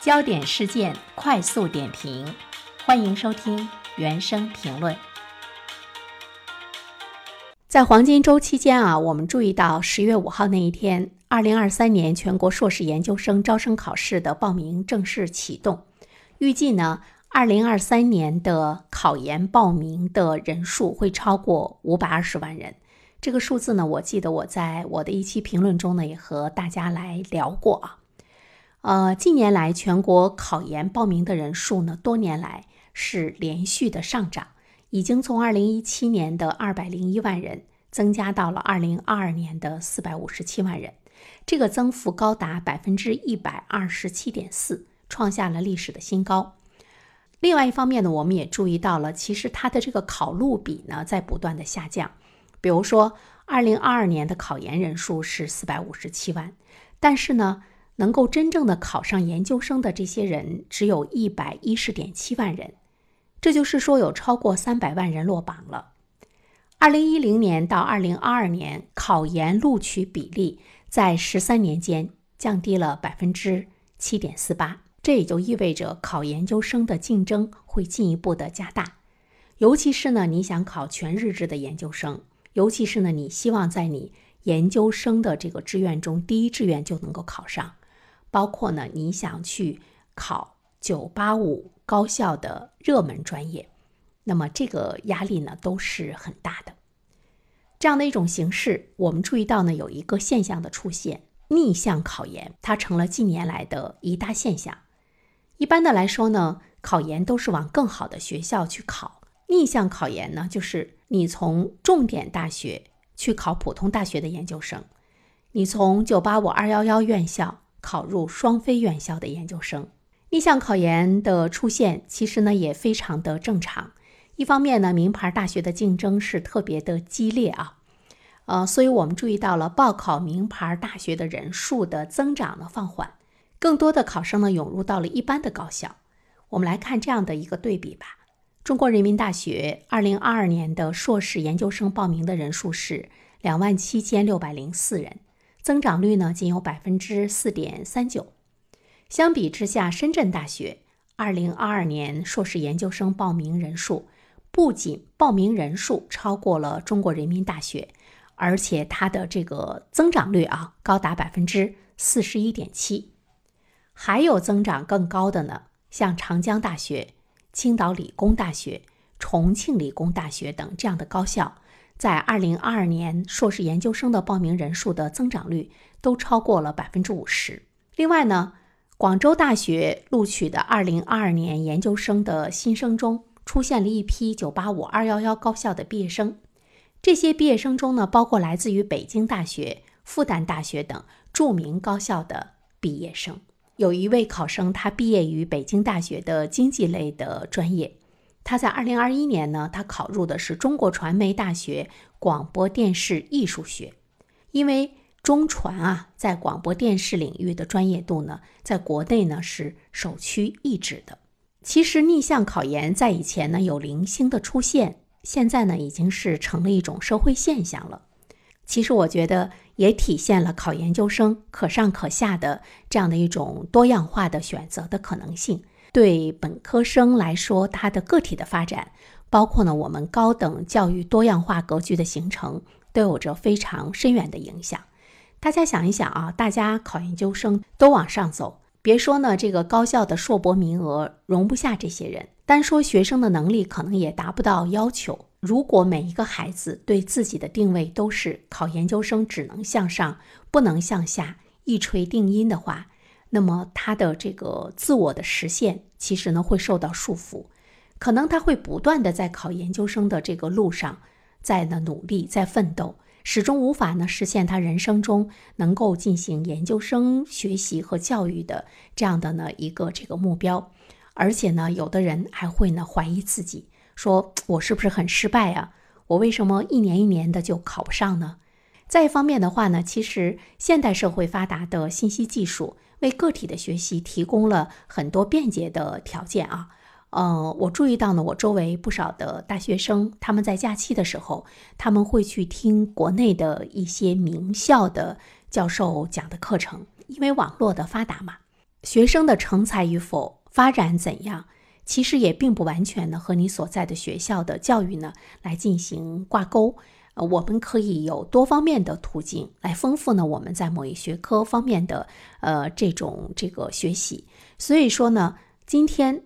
焦点事件快速点评，欢迎收听原声评论。在黄金周期间啊，我们注意到十月五号那一天，二零二三年全国硕士研究生招生考试的报名正式启动。预计呢，二零二三年的考研报名的人数会超过五百二十万人。这个数字呢，我记得我在我的一期评论中呢，也和大家来聊过啊。呃，近年来全国考研报名的人数呢，多年来是连续的上涨，已经从二零一七年的二百零一万人增加到了二零二二年的四百五十七万人，这个增幅高达百分之一百二十七点四，创下了历史的新高。另外一方面呢，我们也注意到了，其实它的这个考录比呢，在不断的下降。比如说，二零二二年的考研人数是四百五十七万，但是呢，能够真正的考上研究生的这些人只有一百一十点七万人，这就是说有超过三百万人落榜了。二零一零年到二零二二年，考研录取比例在十三年间降低了百分之七点四八，这也就意味着考研究生的竞争会进一步的加大，尤其是呢，你想考全日制的研究生。尤其是呢，你希望在你研究生的这个志愿中，第一志愿就能够考上，包括呢，你想去考985高校的热门专业，那么这个压力呢都是很大的。这样的一种形式，我们注意到呢有一个现象的出现，逆向考研，它成了近年来的一大现象。一般的来说呢，考研都是往更好的学校去考，逆向考研呢就是。你从重点大学去考普通大学的研究生，你从985、211院校考入双非院校的研究生，逆向考研的出现，其实呢也非常的正常。一方面呢，名牌大学的竞争是特别的激烈啊，呃，所以我们注意到了报考名牌大学的人数的增长呢放缓，更多的考生呢涌入到了一般的高校。我们来看这样的一个对比吧。中国人民大学二零二二年的硕士研究生报名的人数是两万七千六百零四人，增长率呢仅有百分之四点三九。相比之下，深圳大学二零二二年硕士研究生报名人数不仅报名人数超过了中国人民大学，而且它的这个增长率啊高达百分之四十一点七。还有增长更高的呢，像长江大学。青岛理工大学、重庆理工大学等这样的高校，在二零二二年硕士研究生的报名人数的增长率都超过了百分之五十。另外呢，广州大学录取的二零二二年研究生的新生中，出现了一批九八五、二幺幺高校的毕业生。这些毕业生中呢，包括来自于北京大学、复旦大学等著名高校的毕业生。有一位考生，他毕业于北京大学的经济类的专业。他在二零二一年呢，他考入的是中国传媒大学广播电视艺术学。因为中传啊，在广播电视领域的专业度呢，在国内呢是首屈一指的。其实逆向考研在以前呢有零星的出现，现在呢已经是成了一种社会现象了。其实我觉得。也体现了考研究生可上可下的这样的一种多样化的选择的可能性。对本科生来说，他的个体的发展，包括呢我们高等教育多样化格局的形成，都有着非常深远的影响。大家想一想啊，大家考研究生都往上走，别说呢这个高校的硕博名额容不下这些人，单说学生的能力可能也达不到要求。如果每一个孩子对自己的定位都是考研究生只能向上不能向下一锤定音的话，那么他的这个自我的实现其实呢会受到束缚，可能他会不断的在考研究生的这个路上在呢努力在奋斗，始终无法呢实现他人生中能够进行研究生学习和教育的这样的呢一个这个目标，而且呢有的人还会呢怀疑自己。说我是不是很失败啊？我为什么一年一年的就考不上呢？再一方面的话呢，其实现代社会发达的信息技术为个体的学习提供了很多便捷的条件啊。呃，我注意到呢，我周围不少的大学生，他们在假期的时候，他们会去听国内的一些名校的教授讲的课程，因为网络的发达嘛。学生的成才与否、发展怎样，其实也并不完全的和你所在的学校的教育呢来进行挂钩。呃，我们可以有多方面的途径来丰富呢我们在某一学科方面的呃这种这个学习。所以说呢，今天。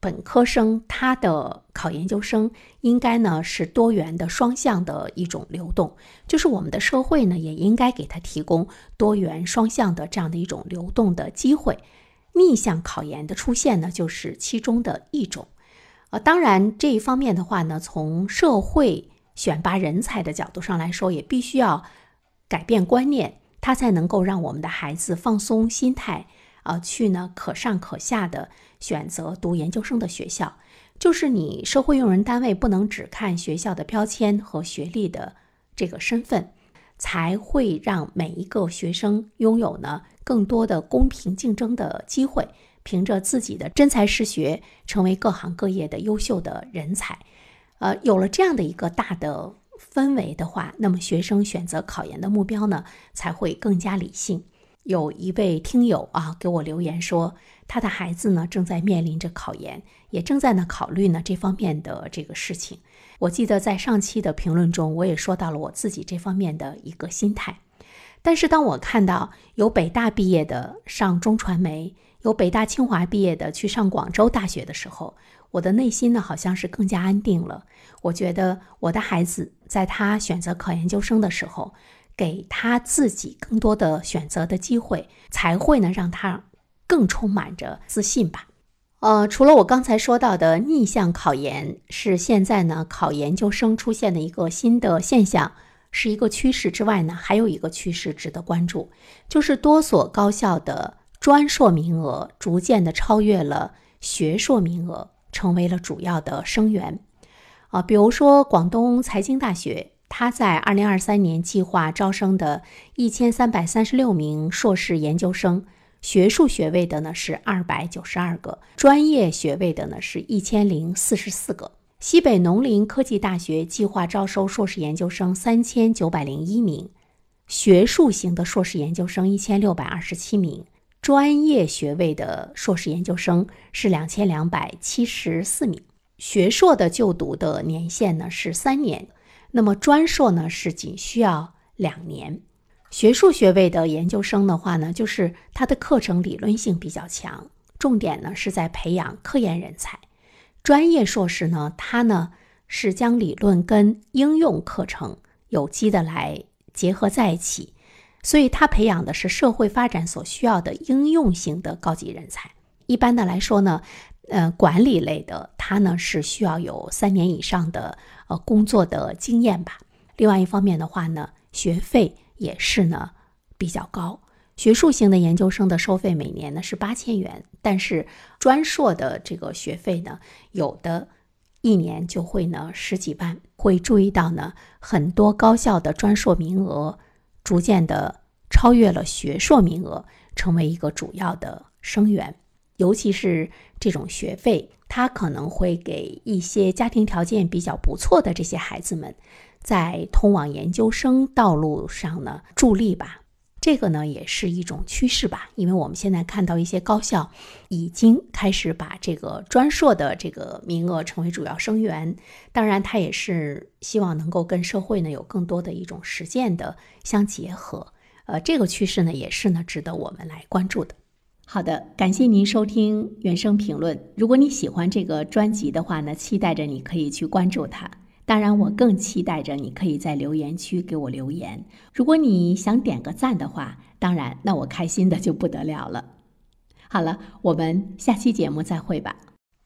本科生他的考研究生应该呢是多元的双向的一种流动，就是我们的社会呢也应该给他提供多元双向的这样的一种流动的机会。逆向考研的出现呢就是其中的一种。呃，当然这一方面的话呢，从社会选拔人才的角度上来说，也必须要改变观念，它才能够让我们的孩子放松心态。啊，去呢可上可下的选择读研究生的学校，就是你社会用人单位不能只看学校的标签和学历的这个身份，才会让每一个学生拥有呢更多的公平竞争的机会，凭着自己的真才实学，成为各行各业的优秀的人才。呃，有了这样的一个大的氛围的话，那么学生选择考研的目标呢才会更加理性。有一位听友啊给我留言说，他的孩子呢正在面临着考研，也正在呢考虑呢这方面的这个事情。我记得在上期的评论中，我也说到了我自己这方面的一个心态。但是当我看到有北大毕业的上中传媒，有北大清华毕业的去上广州大学的时候，我的内心呢好像是更加安定了。我觉得我的孩子在他选择考研究生的时候。给他自己更多的选择的机会，才会呢让他更充满着自信吧。呃，除了我刚才说到的逆向考研是现在呢考研究生出现的一个新的现象，是一个趋势之外呢，还有一个趋势值得关注，就是多所高校的专硕名额逐渐的超越了学硕名额，成为了主要的生源。啊，比如说广东财经大学。它在二零二三年计划招生的一千三百三十六名硕士研究生，学术学位的呢是二百九十二个，专业学位的呢是一千零四十四个。西北农林科技大学计划招收硕士研究生三千九百零一名，学术型的硕士研究生一千六百二十七名，专业学位的硕士研究生是两千两百七十四名。学硕的就读的年限呢是三年。那么专硕呢是仅需要两年，学术学位的研究生的话呢，就是它的课程理论性比较强，重点呢是在培养科研人才。专业硕士呢，它呢是将理论跟应用课程有机的来结合在一起，所以它培养的是社会发展所需要的应用型的高级人才。一般的来说呢。呃，管理类的，它呢是需要有三年以上的呃工作的经验吧。另外一方面的话呢，学费也是呢比较高。学术型的研究生的收费每年呢是八千元，但是专硕的这个学费呢，有的一年就会呢十几万。会注意到呢，很多高校的专硕名额逐渐的超越了学硕名额，成为一个主要的生源。尤其是这种学费，它可能会给一些家庭条件比较不错的这些孩子们，在通往研究生道路上呢助力吧。这个呢也是一种趋势吧，因为我们现在看到一些高校已经开始把这个专硕的这个名额成为主要生源。当然，它也是希望能够跟社会呢有更多的一种实践的相结合。呃，这个趋势呢也是呢值得我们来关注的。好的，感谢您收听原声评论。如果你喜欢这个专辑的话呢，期待着你可以去关注它。当然，我更期待着你可以在留言区给我留言。如果你想点个赞的话，当然，那我开心的就不得了了。好了，我们下期节目再会吧。